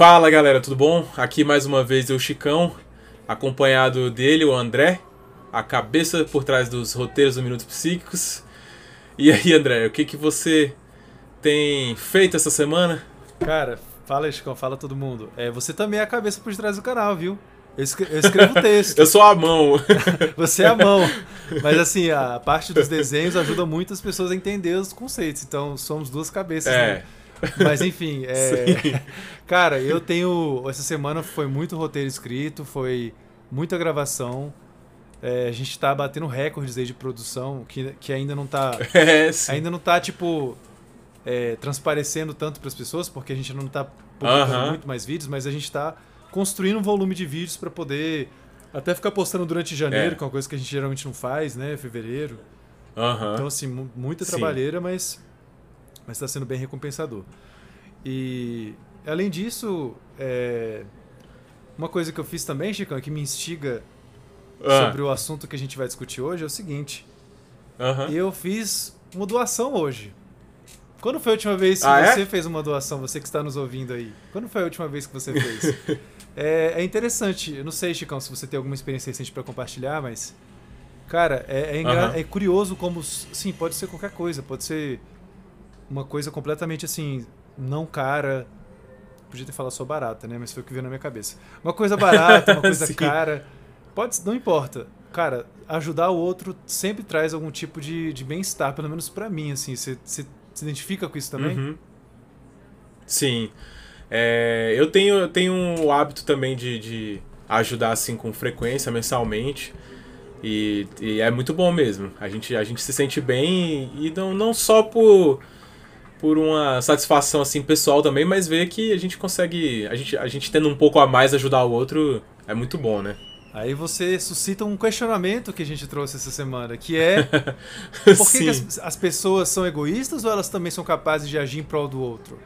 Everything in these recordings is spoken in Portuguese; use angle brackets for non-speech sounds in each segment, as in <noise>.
Fala galera, tudo bom? Aqui mais uma vez eu, Chicão, acompanhado dele, o André, a cabeça por trás dos roteiros do Minutos Psíquicos. E aí, André, o que, que você tem feito essa semana? Cara, fala, Chicão, fala todo mundo. É, você também é a cabeça por trás do canal, viu? Eu, escrevo, eu escrevo <laughs> texto. eu sou a mão. <laughs> você é a mão. <laughs> Mas assim, a parte dos desenhos ajuda muito as pessoas a entender os conceitos. Então, somos duas cabeças, É. né? Mas enfim, <laughs> é... cara, eu tenho. Essa semana foi muito roteiro escrito, foi muita gravação. É, a gente tá batendo recordes aí de produção que, que ainda não tá. <laughs> É, sim. Ainda não tá, tipo, é, transparecendo tanto para as pessoas, porque a gente não tá publicando Aham. muito mais vídeos, mas a gente tá construindo um volume de vídeos para poder até ficar postando durante janeiro, É. que é uma coisa que a gente geralmente não faz, né? Fevereiro. Aham. Então, assim, mu- muita Sim. trabalheira, mas mas está sendo bem recompensador. E além disso, é, uma coisa que eu fiz também, Chicão, que me instiga Ah, sobre o assunto que a gente vai discutir hoje é o seguinte: aham. eu fiz uma doação hoje. Quando foi a última vez que Ah, é? você fez uma doação, você que está nos ouvindo aí? Quando foi a última vez que você fez? <laughs> é, é interessante, eu não sei, Chicão, se você tem alguma experiência recente para compartilhar, mas. Cara, é, é, engra- Aham. é curioso como. Sim, pode ser qualquer coisa, pode ser uma coisa completamente assim, não cara. Podia ter falado só barata, né? Mas foi o que veio na minha cabeça. Uma coisa barata, uma <laughs> coisa cara. Pode, não importa. Cara, ajudar o outro sempre traz algum tipo de, de bem-estar, pelo menos pra mim, assim. Você se identifica com isso também? Uhum. Sim. É, eu, tenho, eu tenho o hábito também de, de ajudar assim com frequência, mensalmente. E, e é muito bom mesmo. A gente, a gente se sente bem e não, não só por, por uma satisfação assim pessoal também, mas ver que a gente consegue. A gente, a gente tendo um pouco a mais ajudar o outro é muito bom, né? Aí você suscita um questionamento que a gente trouxe essa semana, que é <laughs> por que, que as, as pessoas são egoístas ou elas também são capazes de agir em prol do outro?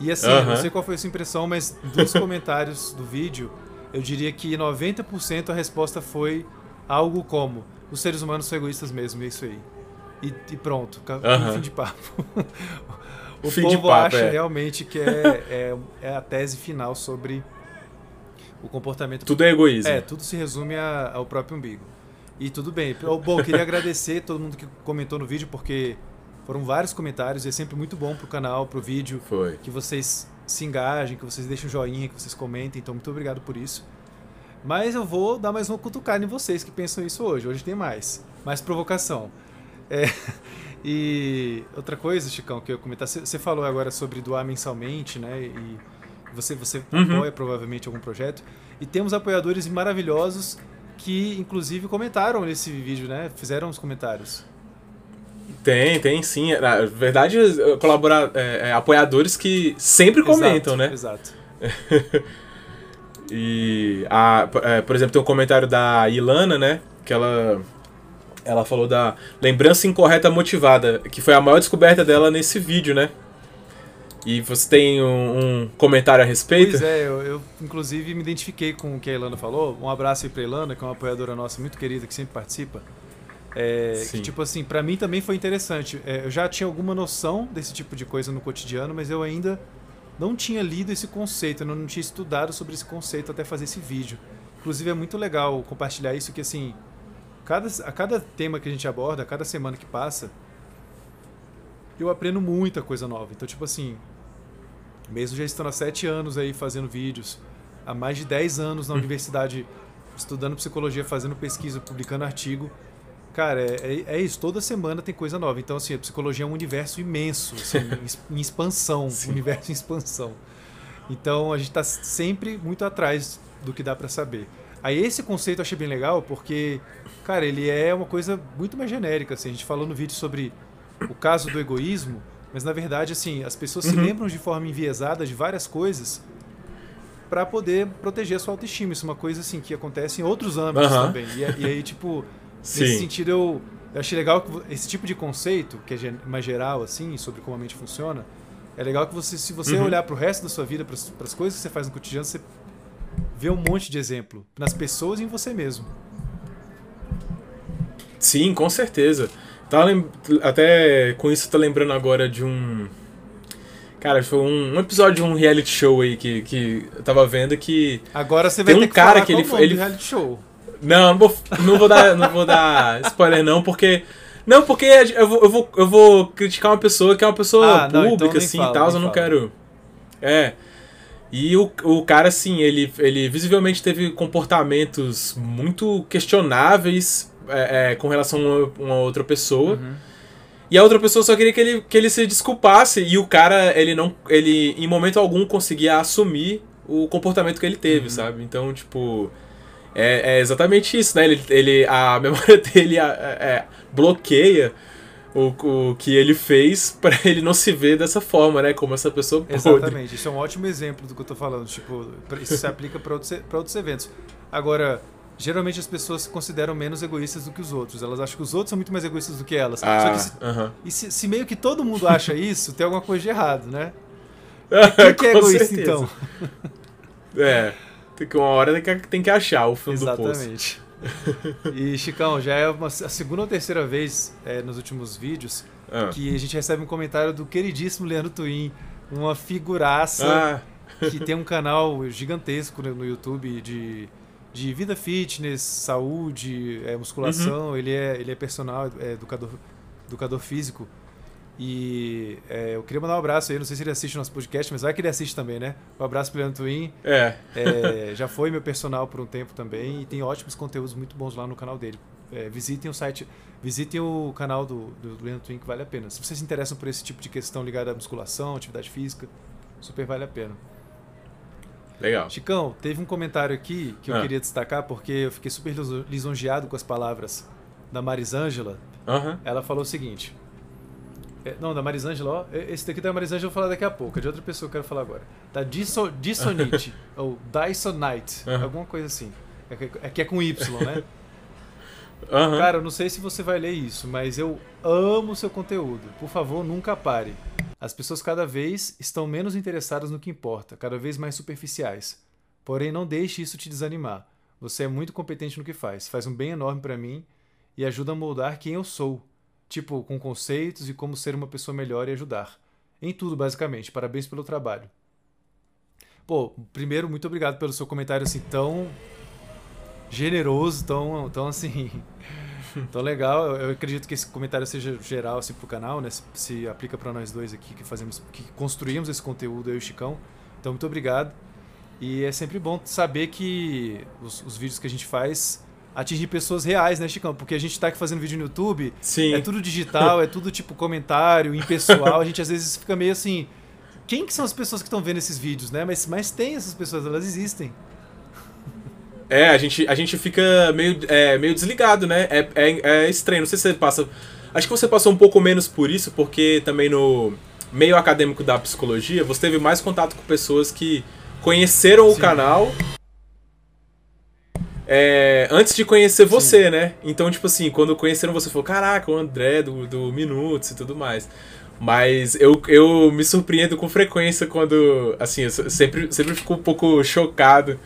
E assim, eu não Aham. sei qual foi a sua impressão, mas dos <laughs> comentários do vídeo, eu diria que 90% a resposta foi algo como: os seres humanos são egoístas mesmo, é isso aí. E, e pronto, Aham. <laughs> fim de papo. o Fim povo papo, acha é. realmente que é, é, é a tese final sobre o comportamento Tudo é egoísmo. é, tudo se resume a- ao próprio umbigo. E tudo bem. Eu- Bom, queria agradecer todo mundo que comentou no vídeo, porque foram vários comentários e é sempre muito bom pro canal, pro vídeo, Foi. que vocês se engajem, que vocês deixem o joinha, que vocês comentem. Então, muito obrigado por isso. Mas eu vou dar mais uma cutucada em vocês que pensam isso hoje. Hoje tem mais. Mais provocação. É, <laughs> e outra coisa, Chicão, que eu ia comentar. Você falou agora sobre doar mensalmente, né? E você, você Uhum. apoia provavelmente algum projeto. E temos apoiadores maravilhosos que, inclusive, comentaram nesse vídeo, né? Fizeram os comentários. Tem, tem sim. Na verdade, colaborar, é, é, apoiadores que sempre comentam, Exato, né? Exato. <laughs> E, a, é, por exemplo, tem um comentário da Ilana, né? Que ela, ela falou da lembrança incorreta motivada, que foi a maior descoberta dela nesse vídeo, né? E você tem um, um comentário a respeito? Pois é, eu, eu, inclusive me identifiquei com o que a Ilana falou. Um abraço aí pra Ilana, que é uma apoiadora nossa muito querida, que sempre participa. É, que, tipo assim, pra mim também foi interessante. É, eu já tinha alguma noção desse tipo de coisa no cotidiano, mas eu ainda não tinha lido esse conceito, eu não tinha estudado sobre esse conceito até fazer esse vídeo. Inclusive é muito legal compartilhar isso, que assim, cada, a cada tema que a gente aborda, a cada semana que passa, eu aprendo muita coisa nova. Então, tipo assim, mesmo já estando há sete anos aí fazendo vídeos, há mais de 10 anos na universidade estudando psicologia, fazendo pesquisa, publicando artigo. Cara, é, é- é isso, toda semana tem coisa nova. Então, assim, a psicologia é um universo imenso, assim, <laughs> em expansão, Sim. um universo em expansão. Então, a gente está sempre muito atrás do que dá para saber. Aí, esse conceito eu achei bem legal, porque, cara, ele é uma coisa muito mais genérica. Assim, a gente falou no vídeo sobre o caso do egoísmo, mas na verdade, assim, as pessoas se Uhum. lembram de forma enviesada de várias coisas para poder proteger a sua autoestima. Isso é uma coisa assim que acontece em outros âmbitos Aham. também. E, e aí, tipo, Sim. nesse sentido eu, eu achei legal que esse tipo de conceito, que é mais geral assim, sobre como a mente funciona, é legal que você, se você Uhum. olhar para o resto da sua vida, para as coisas que você faz no cotidiano, você vê um monte de exemplo nas pessoas e em você mesmo. Sim, com certeza. Tá Até com isso, tá lembrando agora de um. Cara, foi um, um episódio de um reality show aí que, que eu tava vendo que. Agora você vai Tem ter um que cara que ele- ele- reality show. Não, não vou, não vou dar, não vou dar <laughs> spoiler não, porque não, porque eu vou, eu vou, eu vou criticar uma pessoa que é uma pessoa Ah, não, então pública assim, fala, e tal, eu não fala. quero. É. E o, o cara assim, ele ele visivelmente teve comportamentos muito questionáveis é, é, com relação a uma, outra pessoa. Uhum. E a outra pessoa só queria que ele, que ele se desculpasse e o cara, ele não, ele em momento algum conseguia assumir o comportamento que ele teve, sabe? Então, tipo, é, é exatamente isso, né? Ele, ele, a <laughs> memória dele é, bloqueia o, o que ele fez <laughs> pra ele não se ver dessa forma, né? Como essa pessoa podre. Exatamente, isso é um ótimo exemplo do que eu tô falando. Tipo, isso se aplica para outros, pra outros eventos. Agora, geralmente as pessoas se consideram menos egoístas do que os outros. Elas acham que os outros são muito mais egoístas do que elas. Só Ah, que se, aham. e se, se meio que todo mundo acha isso, tem alguma coisa de errado, né? <laughs> Quem que é egoísta, certeza. então? É. Tem que uma hora tem que, tem que achar o fundo do poço. Exatamente. E, Chicão, já é uma- a segunda ou terceira vez é, nos últimos vídeos Ah. que a gente recebe um comentário do queridíssimo Leandro Twin, uma figuraça Ah, que tem um canal gigantesco no no YouTube de, de vida fitness, saúde, é, musculação. Uhum. Ele, é, ele é personal, é educador, educador físico. E é, eu queria mandar um abraço aí, não sei se ele assiste o nosso podcast, mas vai que ele assiste também, né? Um abraço pro Leandro Twin. é. É, já foi meu personal por um tempo também e tem ótimos conteúdos muito bons lá no canal dele. É, visitem o site, visitem o canal do, do Leandro Twin que vale a pena. Se vocês se interessam por esse tipo de questão ligada à musculação, atividade física, super vale a pena. Legal. Chicão, teve um comentário aqui que eu Ah. queria destacar porque eu fiquei super liso- lisonjeado com as palavras da Marisângela. Aham. Ela falou o seguinte. é, não, da Marisângela, ó. Esse daqui da Marisângela eu vou falar daqui a pouco. É de outra pessoa que eu quero falar agora. Da Disso, Dissonite. <laughs> ou Dysonite. Aham. Alguma coisa assim. É que, é é com Y, né? <laughs> Aham. Cara, eu não sei se você vai ler isso, mas eu amo o seu conteúdo. Por favor, nunca pare. As pessoas cada vez estão menos interessadas no que importa, cada vez mais superficiais. Porém, não deixe isso te desanimar. Você é muito competente no que faz, faz um bem enorme pra mim e ajuda a moldar quem eu sou. Tipo, com conceitos e como ser uma pessoa melhor e ajudar. Em tudo, basicamente. Parabéns pelo trabalho. Pô, primeiro, muito obrigado pelo seu comentário assim tão generoso, tão, tão assim, <laughs> tão legal. Eu, eu acredito que esse comentário seja geral assim pro canal, né? Se, se aplica para nós dois aqui que fazemos, que construímos esse conteúdo eu e o Chicão. Então muito obrigado. E é sempre bom saber que os, os vídeos que a gente faz atingem pessoas reais, né, Chicão? Porque a gente tá aqui fazendo vídeo no YouTube, Sim. é tudo digital, é tudo tipo comentário, impessoal. A gente às vezes fica meio assim. Quem que são as pessoas que estão vendo esses vídeos, né? Mas, mas tem essas pessoas, elas existem. É, a gente, a gente fica meio, é, meio desligado, né? É, é, é estranho. Não sei se você passa. Acho que você passou um pouco menos por isso, porque também no meio acadêmico da psicologia, você teve mais contato com pessoas que conheceram o Sim. canal é, antes de conhecer você, né? Então, tipo assim, quando conheceram você, falou: Caraca, o André do, do Minutos e tudo mais. Mas eu, eu me surpreendo com frequência quando. Assim, eu sempre, sempre fico um pouco chocado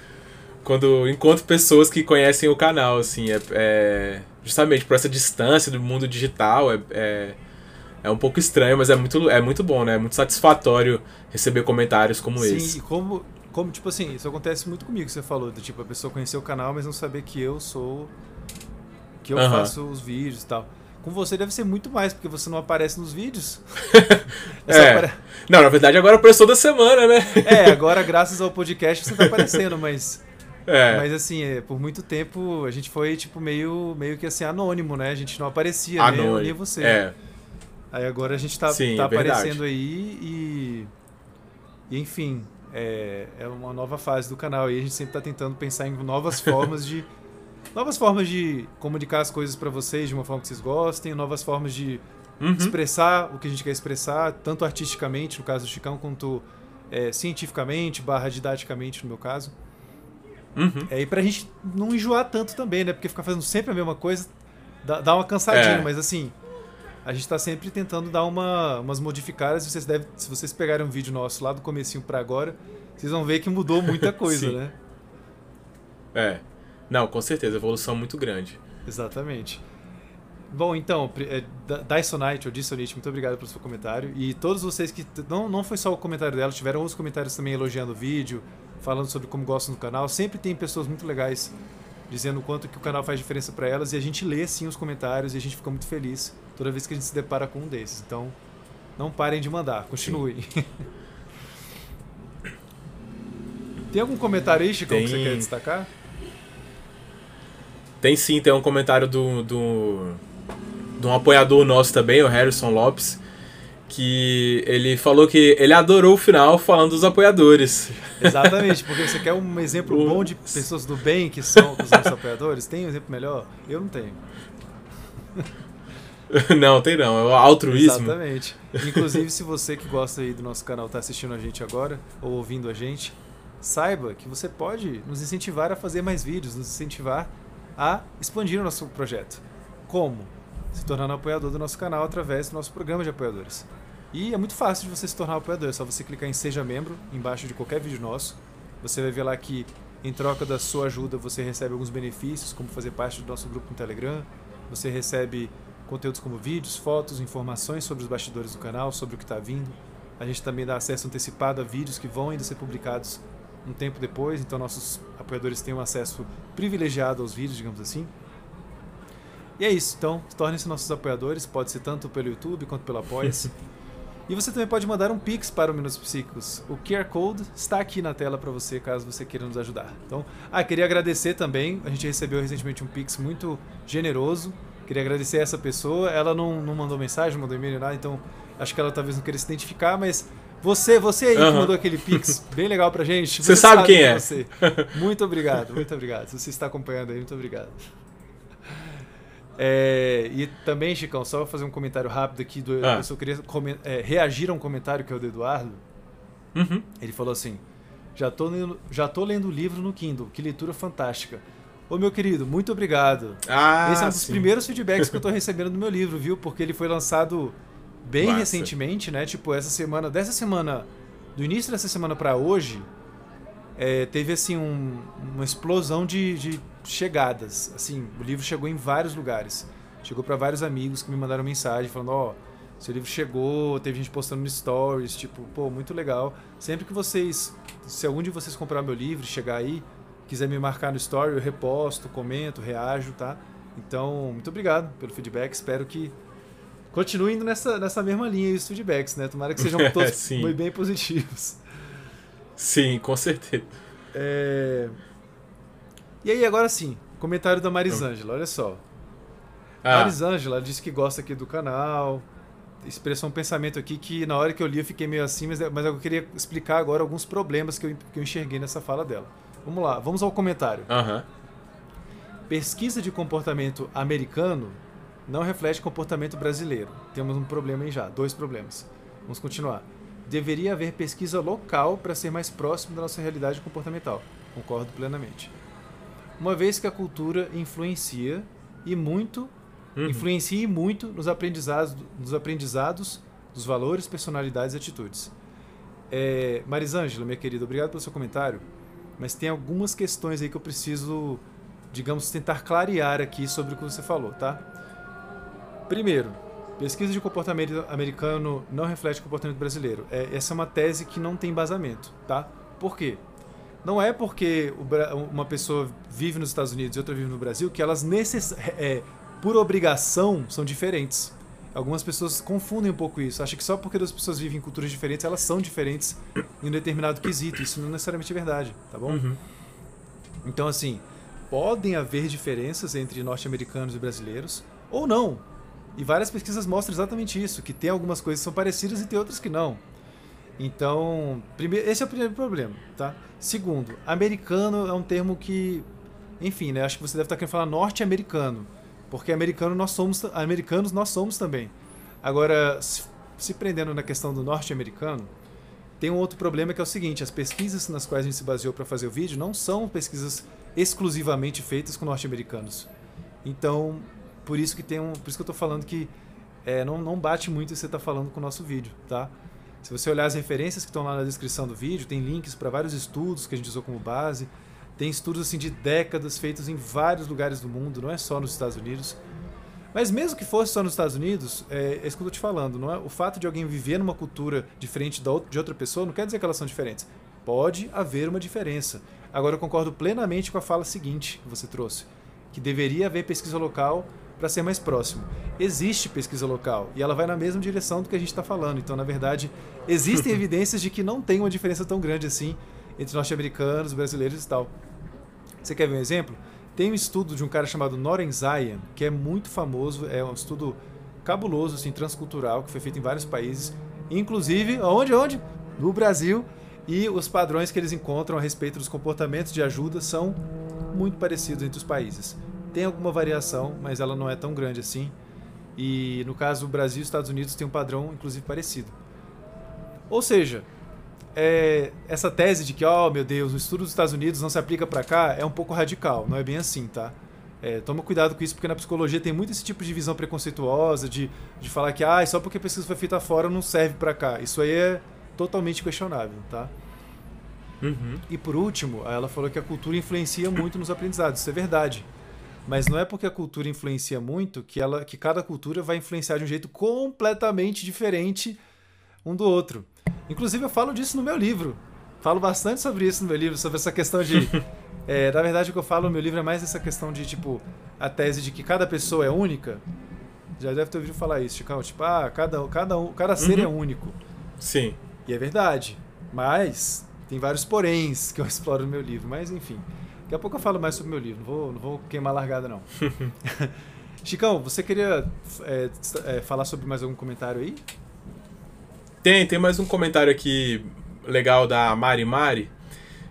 quando encontro pessoas que conhecem o canal, assim, é, é- justamente por essa distância do mundo digital, é, é, é um pouco estranho, mas é muito, é muito bom, né? É muito satisfatório receber comentários como Sim, esse. e como, como, tipo assim, isso acontece muito comigo, você falou, do tipo, a pessoa conhecer o canal, mas não saber que eu sou. que eu faço os vídeos e tal. Com você deve ser muito mais, porque você não aparece nos vídeos. <laughs> É apare- Não, na verdade agora apareceu toda semana, né? é, agora graças ao podcast você tá aparecendo, mas. É, Mas assim, é, por muito tempo a gente foi, tipo, meio, meio que assim, anônimo, né? A gente não aparecia, nem anônimo. nem você. É, Aí agora a gente tá, Sim, tá é aparecendo aí e, e, enfim, é, é uma nova fase do canal e a gente sempre tá tentando pensar em novas <laughs> formas de novas formas de comunicar as coisas pra vocês de uma forma que vocês gostem, novas formas de uhum, expressar o que a gente quer expressar, tanto artisticamente, no caso do Chicão, quanto é, cientificamente, barra didaticamente, no meu caso. Uhum. É, e pra gente não enjoar tanto também, né? Porque ficar fazendo sempre a mesma coisa dá, dá uma cansadinha, É. mas assim, a gente tá sempre tentando dar uma, umas modificadas. Vocês devem, se vocês pegarem um vídeo nosso lá do comecinho pra agora, vocês vão ver que mudou muita <laughs> coisa, né? É. Não, com certeza, evolução muito grande. Exatamente. Bom, então, é, Dysonite ou Dissonite, muito obrigado pelo seu comentário. E todos vocês que. Não, não foi só o comentário dela, tiveram outros comentários também elogiando o vídeo, falando sobre como gostam do canal. Sempre tem pessoas muito legais dizendo o quanto que o canal faz diferença para elas. E a gente lê sim os comentários e a gente fica muito feliz toda vez que a gente se depara com um desses. Então, não parem de mandar, continuem. <laughs> tem algum comentário aí, Chico, tem... que você quer destacar? Tem sim, tem um comentário do, do de um apoiador nosso também, o Harrison Lopes, que ele falou que ele adorou o final falando dos apoiadores. Exatamente, porque você quer um exemplo bom de pessoas do bem que são os nossos apoiadores? Tem um exemplo melhor? Eu não tenho. <laughs> Não, tem não, é o altruísmo. Exatamente. Inclusive, se você que gosta aí do nosso canal está assistindo a gente agora, ou ouvindo a gente, saiba que você pode nos incentivar a fazer mais vídeos, nos incentivar a expandir o nosso projeto. Como? se tornando apoiador do nosso canal através do nosso programa de apoiadores. E é muito fácil de você se tornar apoiador, é só você clicar em Seja Membro, embaixo de qualquer vídeo nosso. Você vai ver lá que, em troca da sua ajuda, você recebe alguns benefícios, como fazer parte do nosso grupo no Telegram, você recebe conteúdos como vídeos, fotos, informações sobre os bastidores do canal, sobre o que está vindo. A gente também dá acesso antecipado a vídeos que vão ainda ser publicados um tempo depois, então nossos apoiadores têm um acesso privilegiado aos vídeos, digamos assim. E é isso, então tornem-se nossos apoiadores, pode ser tanto pelo YouTube quanto pelo Apoia-se. <laughs> e você também pode mandar um Pix para o Minutos Psíquicos. O QR Code está aqui na tela para você, caso você queira nos ajudar. Então, ah, queria agradecer também, a gente recebeu recentemente um Pix muito generoso. Queria agradecer a essa pessoa, ela não, não mandou mensagem, não mandou e-mail nada, então acho que ela talvez não queira se identificar, mas você, você aí uhum. que mandou aquele pix <laughs> bem legal pra gente. Você, você sabe, sabe, quem é. Você. <laughs> Muito obrigado, muito obrigado. Se você está acompanhando aí, muito obrigado. É, e também, Chicão, só fazer um comentário rápido aqui. Do, ah. Eu só queria é, reagir a um comentário que é o do Eduardo. Uhum. Ele falou assim: já tô, lendo, já tô lendo o livro no Kindle, que leitura fantástica. Ô meu querido, muito obrigado. Ah, Esse é um dos sim. primeiros feedbacks que eu tô recebendo do meu livro, viu? Porque ele foi lançado bem Massa. recentemente, né? Tipo, essa semana, dessa semana, do início dessa semana para hoje, é, teve assim um, uma explosão de, de, chegadas. Assim, o livro chegou em vários lugares. Chegou para vários amigos que me mandaram mensagem falando: ó, oh, seu livro chegou, teve gente postando no stories, tipo, pô, muito legal. Sempre que vocês, se algum de vocês comprar meu livro, chegar aí, quiser me marcar no story, eu reposto, comento, reajo, tá? Então, muito obrigado pelo feedback. Espero que continue indo nessa, nessa mesma linha os feedbacks, né? Tomara que sejam <laughs> todos muito bem positivos. Sim, com certeza. É... E aí, agora sim, comentário da Marisângela, olha só. Ah. Marisângela disse que gosta aqui do canal, expressou um pensamento aqui que na hora que eu li eu fiquei meio assim, mas, mas eu queria explicar agora alguns problemas que eu, que eu enxerguei nessa fala dela. Vamos lá, vamos ao comentário. Uhum. Pesquisa de comportamento americano não reflete comportamento brasileiro. Temos um problema aí já, dois problemas. Vamos continuar deveria haver pesquisa local para ser mais próximo da nossa realidade comportamental. Concordo plenamente. Uma vez que a cultura influencia e muito, uhum. influencia muito nos aprendizados, nos aprendizados dos valores, personalidades e atitudes. É, Marisângela, minha querida, obrigado pelo seu comentário, mas tem algumas questões aí que eu preciso, digamos, tentar clarear aqui sobre o que você falou, tá? Primeiro, Pesquisa de comportamento americano não reflete o comportamento brasileiro. É, essa é uma tese que não tem embasamento, tá? Por quê? Não é porque uma pessoa vive nos Estados Unidos e outra vive no Brasil que elas, necess... é, por obrigação, são diferentes. Algumas pessoas confundem um pouco isso. Acham que só porque duas pessoas vivem em culturas diferentes, elas são diferentes em um determinado quesito. Isso não é necessariamente verdade, tá bom? Uhum. Então, assim, podem haver diferenças entre norte-americanos e brasileiros, ou não. E várias pesquisas mostram exatamente isso, que tem algumas coisas que são parecidas e tem outras que não. Então, primeiro, esse é o primeiro problema, tá? Segundo, americano é um termo que, enfim, né? Acho que você deve estar querendo falar norte-americano, porque americano nós somos, americanos nós somos também. Agora, se, prendendo na questão do norte-americano, tem um outro problema que é o seguinte: as pesquisas nas quais a gente se baseou para fazer o vídeo não são pesquisas exclusivamente feitas com norte-americanos. Então, por isso que tem um, por isso que eu estou falando que é, não, não bate muito o que você está falando com o nosso vídeo, tá? Se você olhar as referências que estão lá na descrição do vídeo, tem links para vários estudos que a gente usou como base. Tem estudos assim de décadas feitos em vários lugares do mundo, não é só nos Estados Unidos. Mas mesmo que fosse só nos Estados Unidos, é, é isso que eu tô te falando, não é? O fato de alguém viver numa cultura diferente da de outra pessoa não quer dizer que elas são diferentes. Pode haver uma diferença. Agora eu concordo plenamente com a fala seguinte que você trouxe, que deveria haver pesquisa local para ser mais próximo. Existe pesquisa local e ela vai na mesma direção do que a gente está falando. Então, na verdade, existem <laughs> evidências de que não tem uma diferença tão grande assim entre norte-americanos, brasileiros e tal. Você quer ver um exemplo? Tem um estudo de um cara chamado Noren Zayan, que é muito famoso, é um estudo cabuloso, assim, transcultural, que foi feito em vários países, inclusive, onde, onde? No Brasil, e os padrões que eles encontram a respeito dos comportamentos de ajuda são muito parecidos entre os países. Tem alguma variação, mas ela não é tão grande assim. E no caso do Brasil e Estados Unidos tem um padrão, inclusive, parecido. Ou seja, é, essa tese de que, oh meu Deus, o estudo dos Estados Unidos não se aplica para cá é um pouco radical, não é bem assim, tá? É, toma cuidado com isso, porque na psicologia tem muito esse tipo de visão preconceituosa, de, de falar que ah, só porque a pesquisa foi feita fora não serve para cá. Isso aí é totalmente questionável, tá? Uhum. E por último, ela falou que a cultura influencia muito nos aprendizados. Isso é verdade. Mas não é porque a cultura influencia muito que, ela, que cada cultura vai influenciar de um jeito completamente diferente um do outro. Inclusive, eu falo disso no meu livro. Falo bastante sobre isso no meu livro, sobre essa questão de. é, <laughs> na verdade, o que eu falo no meu livro é mais essa questão de, tipo, a tese de que cada pessoa é única. Já deve ter ouvido falar isso, Chicão. Tipo, ah, cada, cada, cada ser é uhum. é único. Sim. E é verdade. Mas tem vários poréns que eu exploro no meu livro. Mas, enfim. Daqui a pouco eu falo mais sobre meu livro. Não vou, não vou queimar largada, não. <laughs> Chicão, você queria é, é, falar sobre mais algum comentário aí? Tem, tem mais um comentário aqui legal da Mari Mari,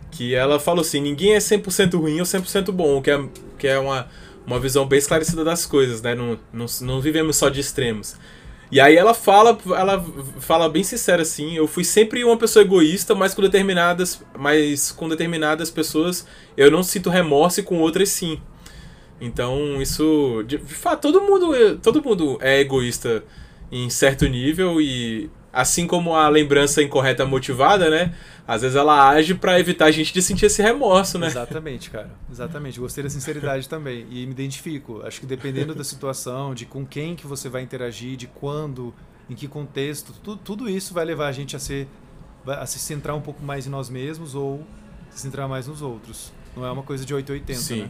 que ela falou assim: ninguém é 100% ruim ou 100% bom, que é, que é uma, uma visão bem esclarecida das coisas, né? Não, não, não vivemos só de extremos. E aí ela fala, ela fala bem sincera assim, eu fui sempre uma pessoa egoísta, mas com determinadas, mas com determinadas pessoas eu não sinto remorso e com outras sim. Então, isso de, fato todo mundo, todo mundo é egoísta em certo nível e assim como a lembrança incorreta motivada, né? Às vezes ela age para evitar a gente de sentir esse remorso, né? Exatamente, cara. Exatamente. Gostei da sinceridade também. E me identifico. Acho que dependendo da situação, de com quem que você vai interagir, de quando, em que contexto, tudo, tudo isso vai levar a gente a ser a se centrar um pouco mais em nós mesmos ou se centrar mais nos outros. Não é uma coisa de 880, Sim. né?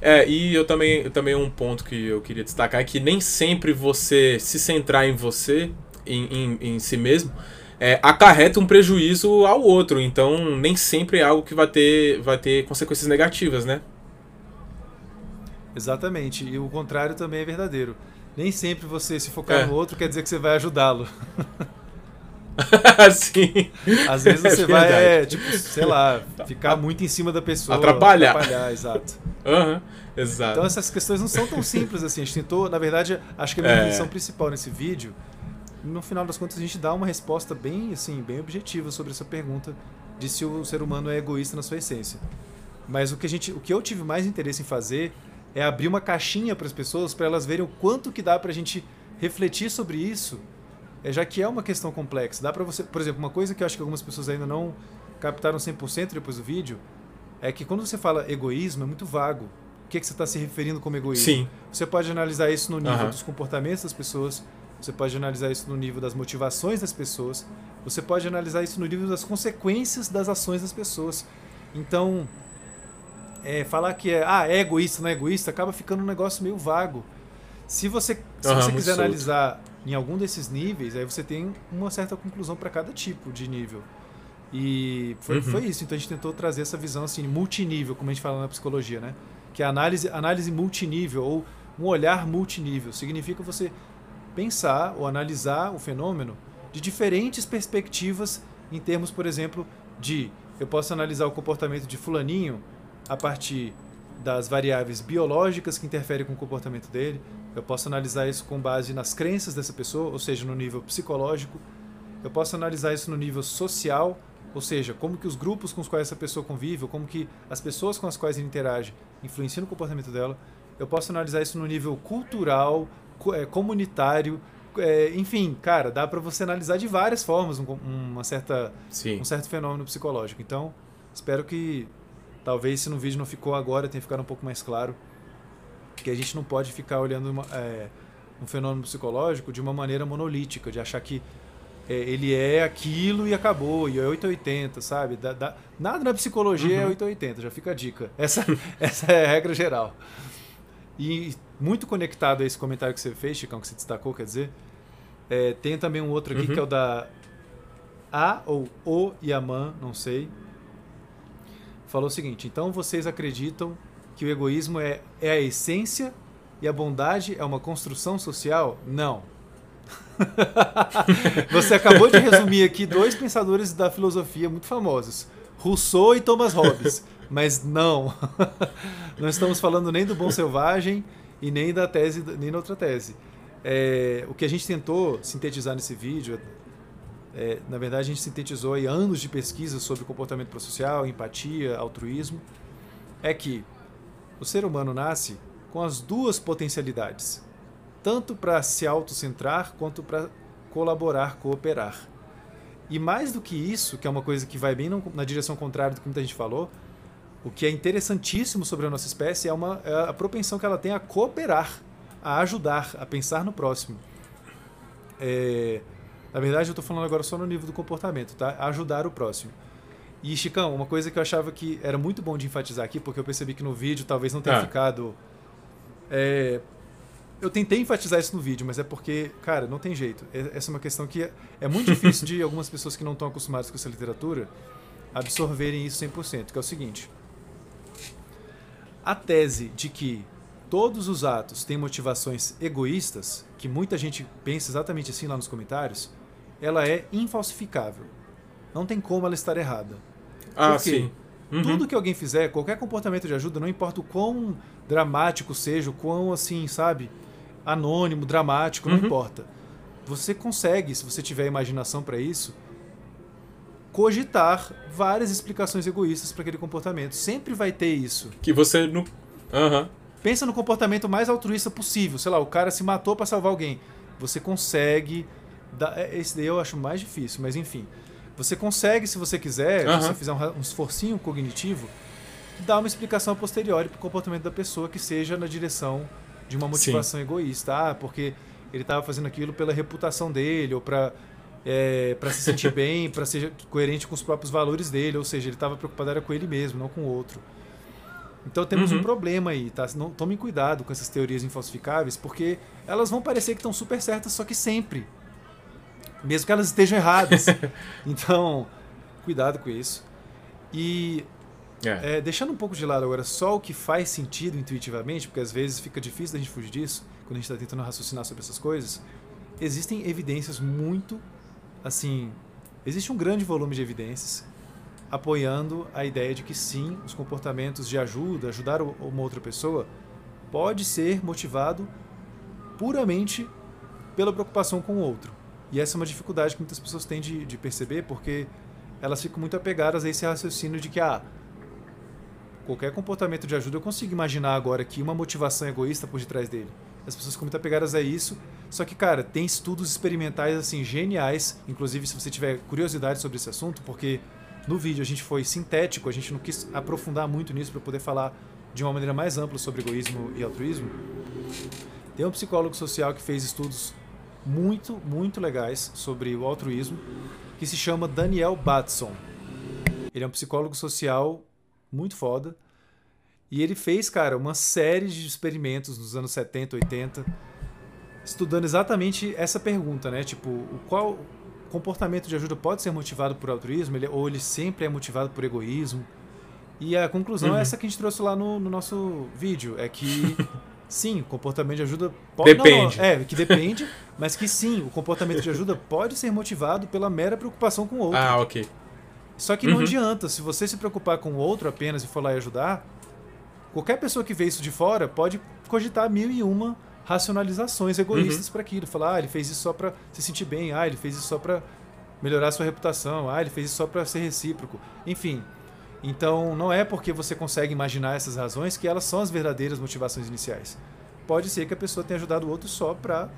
É, e eu também, eu também um ponto que eu queria destacar é que nem sempre você se centrar em você em, em, em si mesmo, é, acarreta um prejuízo ao outro. Então, nem sempre é algo que vai ter, vai ter consequências negativas, né? Exatamente. E o contrário também é verdadeiro. Nem sempre você se focar é. no outro quer dizer que você vai ajudá-lo. <laughs> Sim. Às vezes você é vai, é, tipo, sei lá, ficar muito em cima da pessoa. Atrapalhar. Atrapalhar, exato. Uhum, exato. Então essas questões não são tão simples assim. A gente tentou, na verdade, acho que a minha é. principal nesse vídeo no final das contas a gente dá uma resposta bem assim, bem objetiva sobre essa pergunta de se o ser humano é egoísta na sua essência. Mas o que a gente, o que eu tive mais interesse em fazer é abrir uma caixinha para as pessoas para elas verem o quanto que dá para a gente refletir sobre isso, é, já que é uma questão complexa. Dá para você, por exemplo, uma coisa que eu acho que algumas pessoas ainda não captaram 100% depois do vídeo é que quando você fala egoísmo é muito vago. O que, é que você está se referindo como egoísmo? Sim. Você pode analisar isso no nível uhum. dos comportamentos das pessoas, você pode analisar isso no nível das motivações das pessoas. Você pode analisar isso no nível das consequências das ações das pessoas. Então, é, falar que é, ah, é egoísta, não é egoísta, acaba ficando um negócio meio vago. Se você, se uhum, você quiser solto. analisar em algum desses níveis, aí você tem uma certa conclusão para cada tipo de nível. E foi, uhum. foi isso. Então a gente tentou trazer essa visão assim, multinível, como a gente fala na psicologia, né? Que é análise, análise multinível ou um olhar multinível. Significa você pensar ou analisar o fenômeno de diferentes perspectivas em termos, por exemplo, de eu posso analisar o comportamento de fulaninho a partir das variáveis biológicas que interferem com o comportamento dele. Eu posso analisar isso com base nas crenças dessa pessoa, ou seja, no nível psicológico. Eu posso analisar isso no nível social, ou seja, como que os grupos com os quais essa pessoa convive, ou como que as pessoas com as quais ele interage influenciam no comportamento dela. Eu posso analisar isso no nível cultural, comunitário, é, enfim, cara, dá para você analisar de várias formas um, uma certa, Sim. um certo fenômeno psicológico. Então, espero que talvez se no vídeo não ficou agora tenha ficado um pouco mais claro. que a gente não pode ficar olhando uma, é, um fenômeno psicológico de uma maneira monolítica, de achar que é, ele é aquilo e acabou, e é 880, sabe? Da, da, nada na psicologia é uhum. é 880, já fica a dica. Essa, <laughs> essa é a regra geral. E muito conectado a esse comentário que você fez, Chicão, que você destacou, quer dizer, é, tem também um outro aqui uhum. que é o da A ou O Yaman, não sei. Falou o seguinte: então vocês acreditam que o egoísmo é, é a essência e a bondade é uma construção social? Não. <laughs> Você acabou de resumir aqui dois pensadores da filosofia muito famosos, Rousseau e Thomas Hobbes. Mas não, <laughs> não estamos falando nem do bom selvagem e nem da tese, nem da outra tese. É, o que a gente tentou sintetizar nesse vídeo, é, na verdade a gente sintetizou aí anos de pesquisa sobre comportamento prosocial, empatia, altruísmo, é que o ser humano nasce com as duas potencialidades, tanto para se autocentrar quanto para colaborar, cooperar. E mais do que isso, que é uma coisa que vai bem na direção contrária do que muita gente falou, o que é interessantíssimo sobre a nossa espécie é, uma, é a propensão que ela tem a cooperar, a ajudar, a pensar no próximo. É, na verdade, eu estou falando agora só no nível do comportamento, tá? Ajudar o próximo. E, Chicão, uma coisa que eu achava que era muito bom de enfatizar aqui, porque eu percebi que no vídeo talvez não tenha ah. ficado é, eu tentei enfatizar isso no vídeo, mas é porque, cara, não tem jeito. Essa é uma questão que é muito difícil de algumas pessoas que não estão acostumadas com essa literatura absorverem isso 100%, que é o seguinte. A tese de que todos os atos têm motivações egoístas, que muita gente pensa exatamente assim lá nos comentários, ela é infalsificável. Não tem como ela estar errada. Ah, Por quê? sim. Uhum. Tudo que alguém fizer, qualquer comportamento de ajuda, não importa o quão dramático seja, o quão assim, sabe, anônimo, dramático, não uhum. importa. Você consegue, se você tiver imaginação para isso, cogitar várias explicações egoístas para aquele comportamento. Sempre vai ter isso. Que você não. Uhum. Pensa no comportamento mais altruísta possível. Sei lá, o cara se matou para salvar alguém. Você consegue. Dar... É, esse daí eu acho mais difícil, mas enfim. Você consegue, se você quiser, uhum. se você fizer um, um esforcinho cognitivo, dar uma explicação posterior para o comportamento da pessoa que seja na direção de uma motivação Sim. egoísta. Ah, porque ele estava fazendo aquilo pela reputação dele, ou para é, para se sentir <laughs> bem, para ser coerente com os próprios valores dele, ou seja, ele estava preocupado era com ele mesmo, não com o outro. Então temos uhum. um problema aí, tá? Não, tomem cuidado com essas teorias infalsificáveis, porque elas vão parecer que estão super certas, só que sempre. Mesmo que elas estejam erradas. <laughs> então, cuidado com isso. E é. É, deixando um pouco de lado agora só o que faz sentido intuitivamente, porque às vezes fica difícil da gente fugir disso, quando a gente está tentando raciocinar sobre essas coisas, existem evidências muito, assim, existe um grande volume de evidências apoiando a ideia de que sim, os comportamentos de ajuda, ajudar uma outra pessoa, pode ser motivado puramente pela preocupação com o outro. E essa é uma dificuldade que muitas pessoas têm de, de perceber, porque elas ficam muito apegadas a esse raciocínio de que, ah, qualquer comportamento de ajuda, eu consigo imaginar agora aqui uma motivação egoísta por detrás dele. As pessoas ficam muito apegadas a isso. Só que, cara, tem estudos experimentais assim geniais, inclusive se você tiver curiosidade sobre esse assunto, porque no vídeo a gente foi sintético, a gente não quis aprofundar muito nisso para poder falar de uma maneira mais ampla sobre egoísmo e altruísmo. Tem um psicólogo social que fez estudos muito, muito legais sobre o altruísmo, que se chama Daniel Batson. Ele é um psicólogo social muito foda. E ele fez, cara, uma série de experimentos nos anos 70, 80, estudando exatamente essa pergunta, né? Tipo, o qual comportamento de ajuda pode ser motivado por altruísmo ele, ou ele sempre é motivado por egoísmo? E a conclusão é uhum. é essa que a gente trouxe lá no, no nosso vídeo, é que <laughs> sim, o comportamento de ajuda pode depende. Não, é, que depende, mas que sim, o comportamento de ajuda pode ser motivado pela mera preocupação com o outro. Ah, ok. Só que não uhum. adianta, se você se preocupar com o outro apenas e for lá e ajudar, qualquer pessoa que vê isso de fora pode cogitar mil e uma racionalizações egoístas uhum. para aquilo. Falar, ah, ele fez isso só para se sentir bem, ah, ele fez isso só para melhorar sua reputação, ah, ele fez isso só para ser recíproco. Enfim. Então, não é porque você consegue imaginar essas razões que elas são as verdadeiras motivações iniciais. Pode ser que a pessoa tenha ajudado o outro só para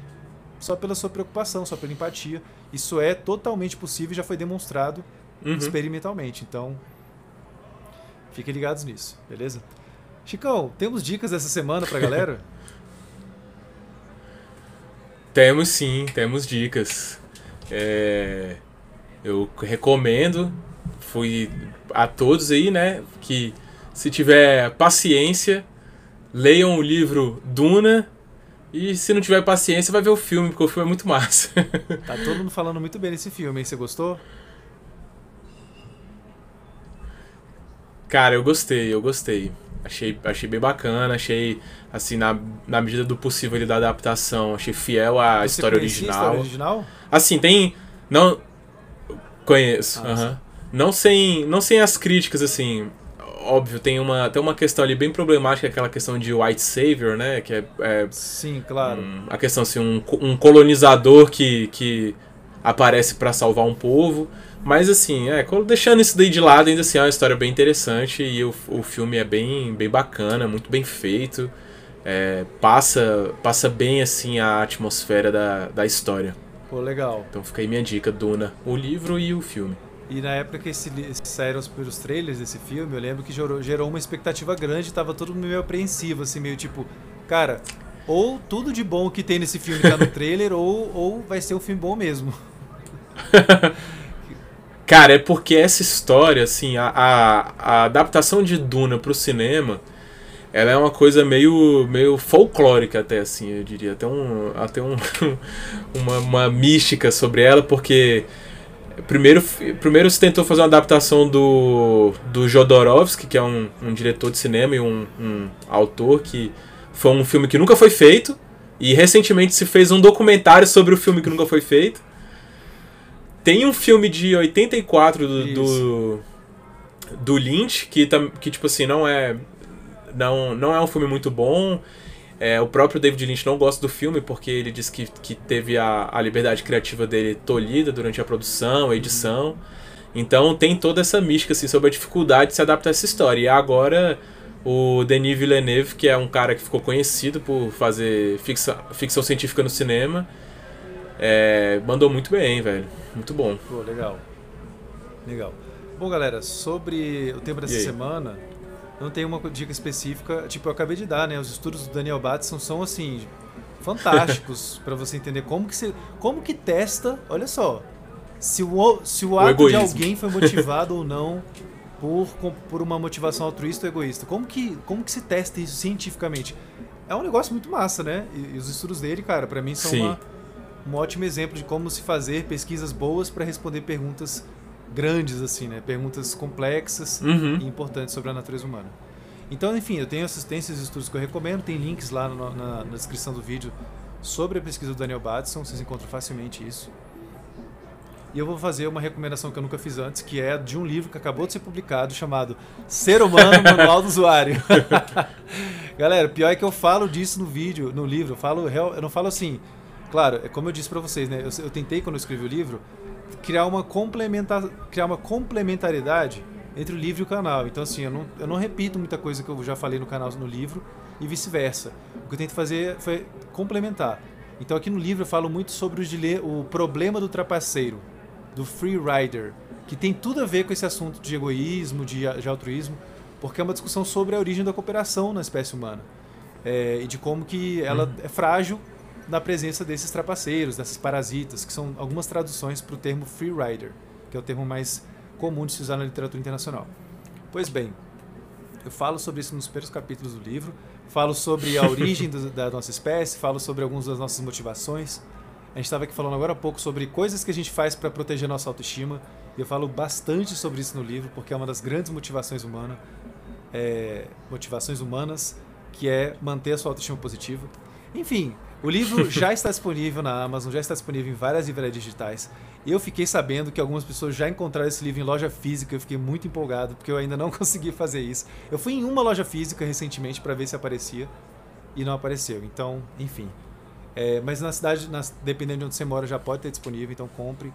só pela sua preocupação, só pela empatia. Isso é totalmente possível e já foi demonstrado uhum. experimentalmente. Então, fiquem ligados nisso, beleza? Chicão, temos dicas essa semana pra galera? <laughs> temos sim, temos dicas. É, eu recomendo, fui a todos aí, né, que se tiver paciência, leiam o livro Duna e se não tiver paciência, vai ver o filme, porque o filme é muito <laughs> massa. tá todo mundo falando muito bem desse filme, hein? Você gostou? Cara, eu gostei, eu gostei. Achei, achei bem bacana, achei, assim, na, na medida do possível ele da adaptação, achei fiel à Você história original. a história original? Assim, tem. Não. Conheço. Ah, aham. Não sem, não sem as críticas, assim. Óbvio, tem uma, tem uma questão ali bem problemática, aquela questão de white savior, né? Que é, é Sim, claro. um- a questão assim, um, um colonizador que, que aparece pra salvar um povo. Mas assim, é, deixando isso daí de lado, ainda assim é uma história bem interessante e o, o filme é bem, bem bacana, muito bem feito. É, passa, passa bem assim a atmosfera da, da história. Pô, legal. Então fica aí minha dica, Duna, o livro e o filme. E na época que saíram os primeiros trailers desse filme, eu lembro que gerou, gerou uma expectativa grande, tava todo mundo meio apreensivo, assim, meio tipo, cara, ou tudo de bom que tem nesse filme tá no <laughs> trailer, ou, ou vai ser um filme bom mesmo. <laughs> Cara, é porque essa história, assim, a, a, a adaptação de Duna pro cinema, ela é uma coisa meio, meio folclórica até, assim, eu diria. Até, um, até um, <laughs> uma, uma mística sobre ela, porque primeiro, primeiro se tentou fazer uma adaptação do, do Jodorowsky, que é um, um diretor de cinema e um, um autor, que foi um filme que nunca foi feito, e recentemente se fez um documentário sobre o filme que nunca foi feito. Tem um filme de 84 do, do, do Lynch, que, que tipo assim, não é. Não, não é um filme muito bom. É, o próprio David Lynch não gosta do filme porque ele diz que, que teve a, a liberdade criativa dele tolhida durante a produção, a edição. Então tem toda essa mística assim, sobre a dificuldade de se adaptar a essa história. E agora o Denis Villeneuve, que é um cara que ficou conhecido por fazer ficção, ficção científica no cinema, é, mandou muito bem, velho. Muito bom. Pô, legal. Legal. Bom, galera, sobre o tema dessa semana, não tem uma dica específica. Tipo, eu acabei de dar, né? Os estudos do Daniel Batson são, assim, fantásticos <laughs> pra você entender como que você, como que testa, olha só, se o, o- se o ato de egoísmo. alguém foi motivado ou <laughs> não por, por uma motivação altruísta ou egoísta. Como que, como que se testa isso cientificamente? É um negócio muito massa, né? E, e os estudos dele, cara, pra mim são Sim. uma, um ótimo exemplo de como se fazer pesquisas boas para responder perguntas grandes, assim, né? Perguntas complexas Uhum. e importantes sobre a natureza humana. Então, enfim, eu tenho assistência esses estudos que eu recomendo, tem links lá no- na, na descrição do vídeo sobre a pesquisa do Daniel Batson, vocês encontram facilmente isso. E eu vou fazer uma recomendação que eu nunca fiz antes, que é de um livro que acabou de ser publicado chamado Ser Humano <laughs> Manual do Usuário. <laughs> Galera, pior é que eu falo disso no vídeo, no livro. Eu falo, eu não falo assim. Claro, é como eu disse pra vocês, né? Eu, eu tentei quando eu escrevi o livro criar uma complementar, criar uma complementariedade entre o livro e o canal. Então assim, eu não, eu não repito muita coisa que eu já falei no canal no livro e vice-versa. O que eu tento fazer foi complementar. Então aqui no livro eu falo muito sobre o, o problema do trapaceiro, do free rider, que tem tudo a ver com esse assunto de egoísmo, de, de altruísmo, porque é uma discussão sobre a origem da cooperação na espécie humana É, e de como que ela é frágil na presença desses trapaceiros, desses parasitas, que são algumas traduções para o termo free rider, que é o termo mais comum de se usar na literatura internacional. Pois bem, eu falo sobre isso nos primeiros capítulos do livro, falo sobre a origem <laughs> do- da nossa espécie, falo sobre algumas das nossas motivações. A gente estava aqui falando agora há pouco sobre coisas que a gente faz para proteger a nossa autoestima, e eu falo bastante sobre isso no livro, porque é uma das grandes motivações humanas, é, motivações humanas, que é manter a sua autoestima positiva. Enfim, o livro <laughs> já está disponível na Amazon, já está disponível em várias livrarias digitais. Eu fiquei sabendo que algumas pessoas já encontraram esse livro em loja física, eu fiquei muito empolgado, porque eu ainda não <laughs> consegui fazer isso. Eu fui em uma loja física recentemente para ver se aparecia e não apareceu. Então, enfim. É, mas na cidade, nas- dependendo de onde você mora, já pode ter disponível, então compre.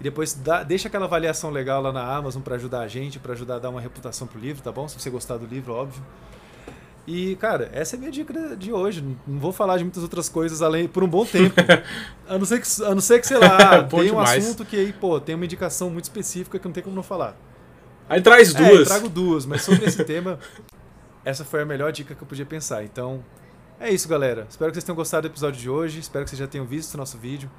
E depois dá- deixa aquela avaliação legal lá na Amazon para ajudar a gente, para ajudar a dar uma reputação pro livro, tá bom? Se você gostar do livro, óbvio. E, cara, essa é a minha dica de hoje. Não- vou falar de muitas outras coisas além por um bom tempo. <laughs> A não ser que, a não ser que sei lá, <laughs> tem um assunto que aí, pô, tem uma indicação muito específica que não tem como não falar. Aí traz É, eu duas. trago duas, mas sobre esse <laughs> tema. essa foi a melhor dica que eu podia pensar. Então, é isso, galera. Espero que vocês tenham gostado do episódio de hoje. Espero que vocês já tenham visto o nosso vídeo.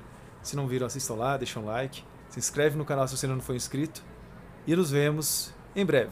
Se não viram, assistam lá, deixem um like. Se inscreve no canal se você ainda não for inscrito. E nos vemos em breve.